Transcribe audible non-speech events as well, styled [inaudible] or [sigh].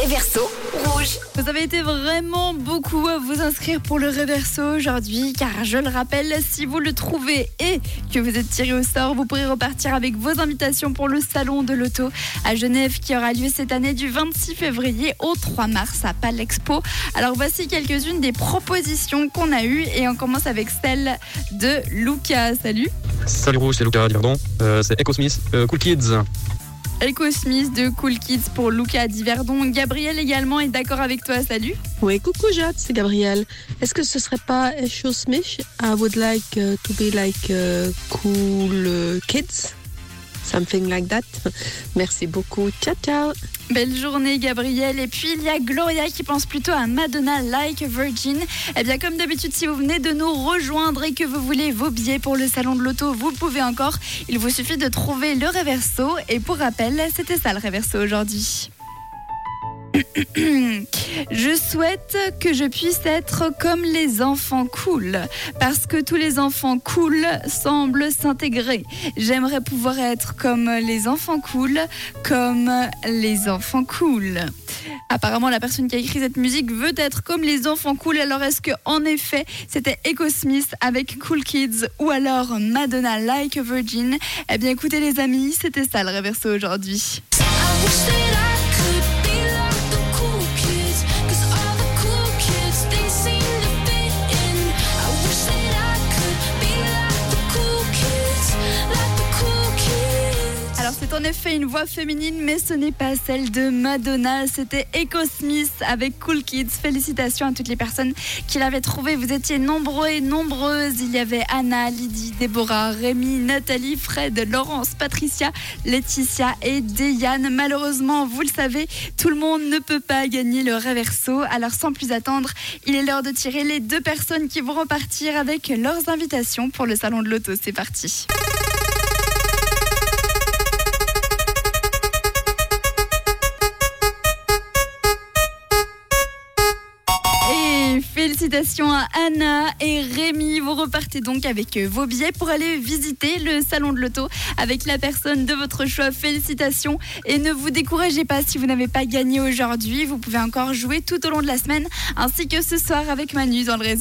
Réverso rouge. Vous avez été vraiment beaucoup à vous inscrire pour le Réverso aujourd'hui, car je le rappelle, si vous le trouvez et que vous êtes tiré au sort, vous pourrez repartir avec vos invitations pour le Salon de l'Auto à Genève qui aura lieu cette année du 26 février au 3 mars à Palexpo. Alors voici quelques-unes des propositions qu'on a eues et on commence avec celle de Lucas. Salut Salut Rouge, c'est Lucas Diverdon. Euh, c'est Echo Smith, euh, Cool Kids. Echo Smith de Cool Kids pour Lucas Diverdon. Gabriel également est d'accord avec toi. Salut Oui, coucou Jade, c'est Gabriel. Est-ce que ce serait pas Echo Smith? I would like uh, to be like uh, cool uh, kids? Something like that. Merci beaucoup. Ciao, ciao. Belle journée Gabriel. Et puis il y a Gloria qui pense plutôt à Madonna Like Virgin. Eh bien comme d'habitude, si vous venez de nous rejoindre et que vous voulez vos billets pour le salon de l'auto, vous pouvez encore. Il vous suffit de trouver le Reverso. Et pour rappel, c'était ça le Reverso aujourd'hui. [coughs] Je souhaite que je puisse être comme les enfants cool, parce que tous les enfants cool semblent s'intégrer. J'aimerais pouvoir être comme les enfants cool, comme les enfants cool. Apparemment, la personne qui a écrit cette musique veut être comme les enfants cool. Alors, est-ce que en effet, c'était Echo Smith avec Cool Kids ou alors Madonna Like a Virgin? Eh bien, écoutez les amis, c'était ça le Reverso aujourd'hui. C'est en effet une voix féminine, mais ce n'est pas celle de Madonna, c'était Echo Smith avec Cool Kids. Félicitations à toutes les personnes qui l'avaient trouvé. Vous étiez nombreux et nombreuses. Il y avait Anna, Lydie, Déborah, Rémi, Nathalie, Fred, Laurence, Patricia, Laetitia et Deyane. Malheureusement, vous le savez, tout le monde ne peut pas gagner le Reverso. Alors sans plus attendre, il est l'heure de tirer les deux personnes qui vont repartir avec leurs invitations pour le salon de l'auto. C'est parti. Félicitations à Anna et Rémi. Vous repartez donc avec euh, vos billets pour aller visiter le salon de l'auto avec la personne de votre choix. Félicitations et ne vous découragez pas si vous n'avez pas gagné aujourd'hui. Vous pouvez encore jouer tout au long de la semaine ainsi que ce soir avec Manu dans le réseau.